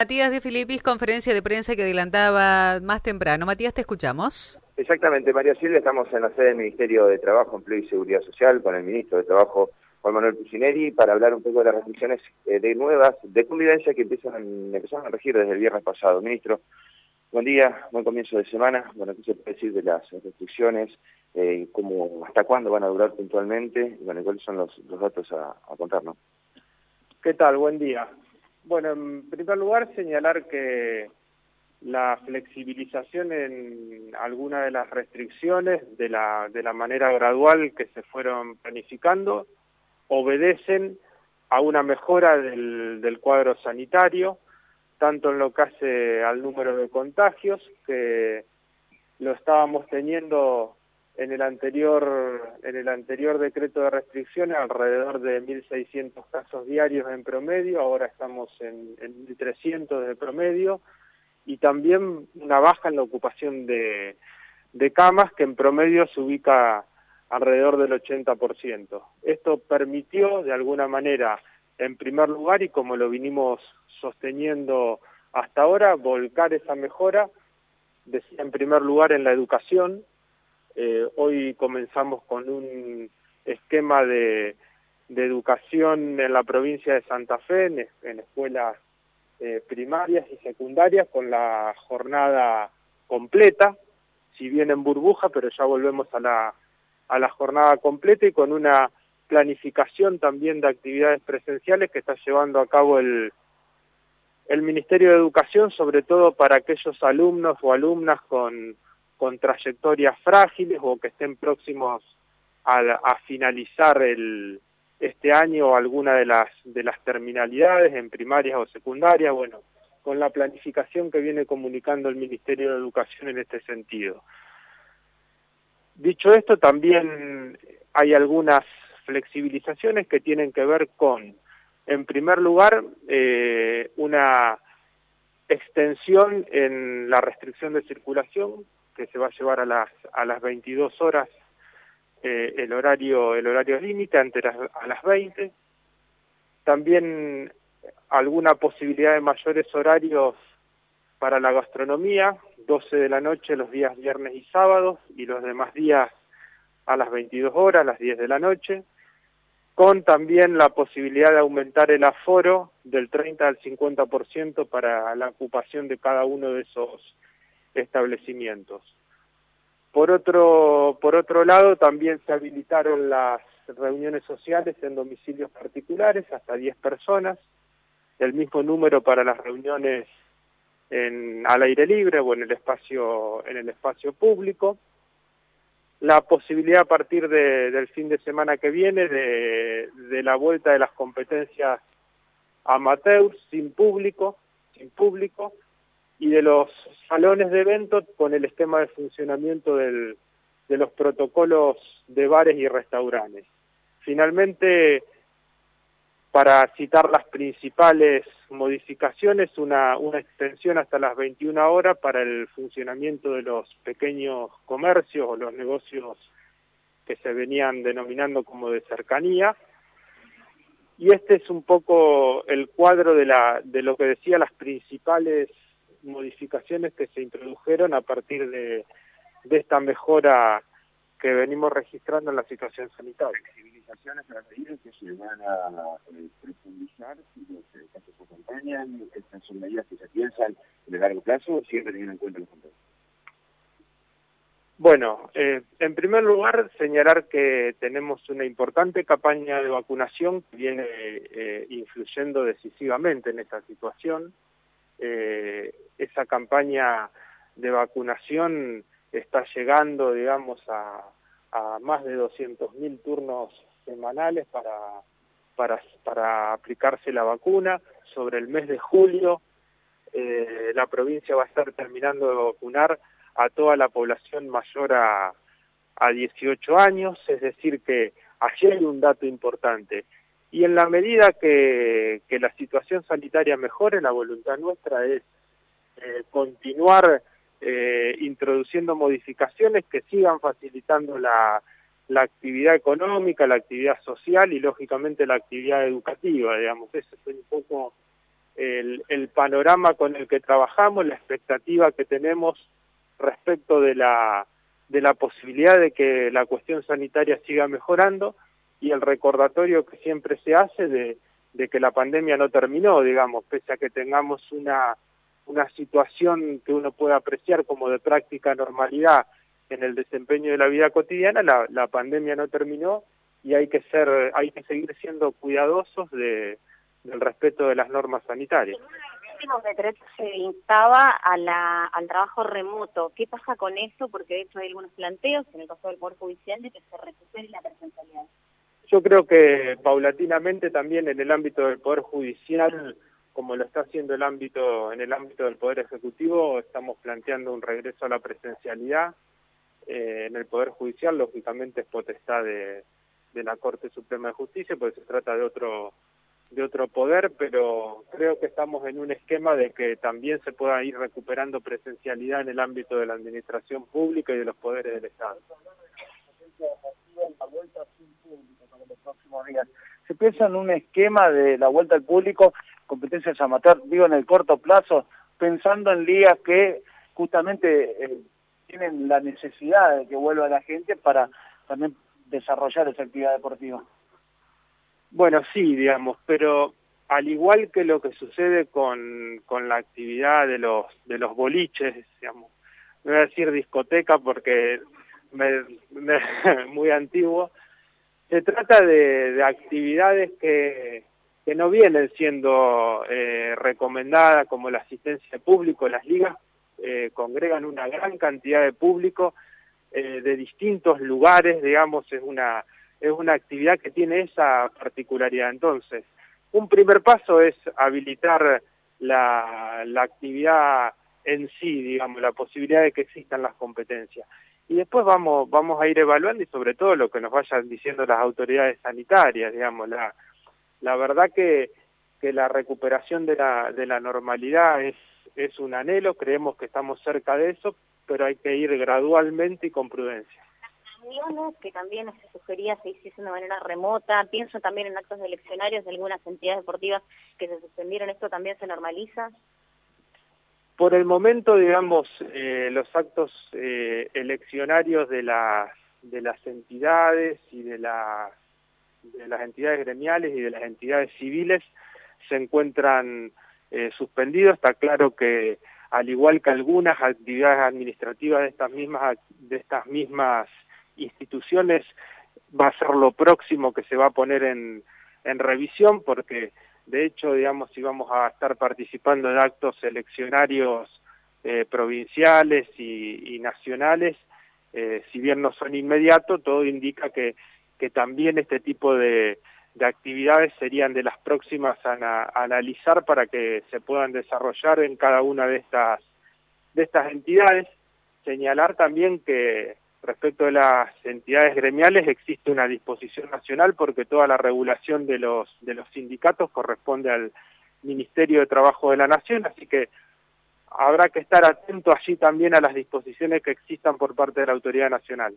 Matías de Filipis, conferencia de prensa que adelantaba más temprano. Matías, te escuchamos. Exactamente, María Silvia, estamos en la sede del Ministerio de Trabajo, Empleo y Seguridad Social con el ministro de Trabajo, Juan Manuel Pucineri, para hablar un poco de las restricciones eh, de nuevas de convivencia que empiezan, empezaron a regir desde el viernes pasado. Ministro, buen día, buen comienzo de semana. Bueno, ¿qué se puede decir de las restricciones? Eh, cómo, ¿Hasta cuándo van a durar puntualmente? Bueno, ¿cuáles son los, datos a, a contarnos? ¿Qué tal? Buen día. Bueno, en primer lugar señalar que la flexibilización en alguna de las restricciones de la, de la manera gradual que se fueron planificando obedecen a una mejora del, del cuadro sanitario, tanto en lo que hace al número de contagios, que lo estábamos teniendo en el anterior en el anterior decreto de restricciones alrededor de 1.600 casos diarios en promedio, ahora estamos en, en 1.300 de promedio, y también una baja en la ocupación de, de camas que en promedio se ubica alrededor del 80%. Esto permitió de alguna manera, en primer lugar, y como lo vinimos sosteniendo hasta ahora, volcar esa mejora, en primer lugar en la educación, eh, hoy comenzamos con un esquema de, de, educación en la provincia de Santa Fe, en, escuelas eh, primarias y secundarias, con la jornada completa, si bien en burbuja, pero ya volvemos a la, a la jornada completa y con una planificación también de actividades presenciales que está llevando a cabo el, el Ministerio de Educación, sobre todo para aquellos alumnos o alumnas con con trayectorias frágiles o que estén próximos a, a finalizar el, este año alguna de las, de las terminalidades en primarias o secundarias, bueno, con la planificación que viene comunicando el Ministerio de Educación en este sentido. Dicho esto, también hay algunas flexibilizaciones que tienen que ver con, en primer lugar, eh, una extensión en la restricción de circulación que se va a llevar a las a las 22 horas eh, el horario el horario límite ante a las 20 también alguna posibilidad de mayores horarios para la gastronomía 12 de la noche los días viernes y sábados y los demás días a las 22 horas a las 10 de la noche con también la posibilidad de aumentar el aforo del 30 al 50% para la ocupación de cada uno de esos establecimientos. Por otro, por otro lado, también se habilitaron las reuniones sociales en domicilios particulares, hasta 10 personas, el mismo número para las reuniones en, al aire libre o en el espacio, en el espacio público. La posibilidad a partir de, del fin de semana que viene de, la vuelta de las competencias amateurs sin público, sin público, y de los salones de eventos con el esquema de funcionamiento del, de los protocolos de bares y restaurantes. Finalmente, para citar las principales modificaciones, una, una extensión hasta las 21 horas para el funcionamiento de los pequeños comercios o los negocios que se venían denominando como de cercanía. Y este es un poco el cuadro de, la, de lo que decía las principales modificaciones que se introdujeron a partir de, de esta mejora que venimos registrando en la situación sanitaria. Flexibilizaciones a medidas que se van a eh, profundizar, si los eh, casos se acompañan, estas son medidas que se piensan de largo plazo, siempre teniendo en cuenta los contextos. Bueno, eh, en primer lugar, señalar que tenemos una importante campaña de vacunación que viene eh, influyendo decisivamente en esta situación. Eh, esa campaña de vacunación está llegando, digamos, a, a más de 200.000 turnos semanales para, para, para aplicarse la vacuna. Sobre el mes de julio, eh, la provincia va a estar terminando de vacunar a toda la población mayor a, a 18 años, es decir que hay un dato importante. Y en la medida que, la situación sanitaria mejore, la voluntad nuestra es eh, continuar eh, introduciendo modificaciones que sigan facilitando la, la actividad económica, la actividad social y lógicamente la actividad educativa, digamos, ese es un poco el, el panorama con el que trabajamos, la expectativa que tenemos respecto de la, de la posibilidad de que la cuestión sanitaria siga mejorando y el recordatorio que siempre se hace de, de que la pandemia no terminó, digamos, pese a que tengamos una, una situación que uno puede apreciar como de práctica normalidad en el desempeño de la vida cotidiana, la, la pandemia no terminó y hay que ser, hay que seguir siendo cuidadosos de, del respeto de las normas sanitarias. En los últimos decretos se instaba a la, al trabajo remoto. ¿Qué pasa con eso? Porque de hecho hay algunos planteos en el caso del Poder Judicial de que se recupere la presencialidad. Yo creo que paulatinamente también en el ámbito del Poder Judicial, como lo está haciendo el ámbito en el ámbito del Poder Ejecutivo, estamos planteando un regreso a la presencialidad. Eh, en el Poder Judicial, lógicamente, es potestad de, de la Corte Suprema de Justicia, porque se trata de otro de otro poder, pero creo que estamos en un esquema de que también se pueda ir recuperando presencialidad en el ámbito de la administración pública y de los poderes del Estado. ¿Se piensa en un esquema de la vuelta al público, competencias amateur, digo en el corto plazo, pensando en ligas que justamente eh, tienen la necesidad de que vuelva la gente para también desarrollar esa actividad deportiva? Bueno, sí, digamos, pero al igual que lo que sucede con, con la actividad de los, de los boliches, digamos, no voy a decir discoteca porque me, me, muy antiguo, se trata de, de actividades que, no vienen siendo eh, recomendadas como la asistencia de público, las ligas eh, congregan una gran cantidad de público eh, de distintos lugares, digamos, es una, es una actividad que tiene esa particularidad. Entonces, un primer paso es habilitar la, la actividad en sí, digamos, la posibilidad de que existan las competencias. Y después vamos, vamos a ir evaluando y sobre todo lo que nos vayan diciendo las autoridades sanitarias, digamos, la, la verdad que, que la recuperación de la, de la normalidad es, es un anhelo, creemos que estamos cerca de eso, pero hay que ir gradualmente y con prudencia. Que también se sugería se hiciesen de manera remota, pienso también en actos eleccionarios de algunas entidades deportivas que se suspendieron, ¿esto también se normaliza? Por el momento, digamos, eh, los actos eh, eleccionarios de las, de las entidades y de las, de las entidades gremiales y de las entidades civiles se encuentran eh, suspendidos. Está claro que al igual que algunas actividades administrativas de estas mismas de estas mismas instituciones va a ser lo próximo que se va a poner en, en revisión porque de hecho digamos si vamos a estar participando en actos eleccionarios eh, provinciales y, y nacionales eh, si bien no son inmediatos todo indica que que también este tipo de de actividades serían de las próximas a, analizar para que se puedan desarrollar en cada una de estas de estas entidades. Señalar también que respecto de las entidades gremiales existe una disposición nacional porque toda la regulación de los de los sindicatos corresponde al Ministerio de Trabajo de la Nación, así que habrá que estar atento allí también a las disposiciones que existan por parte de la autoridad nacional.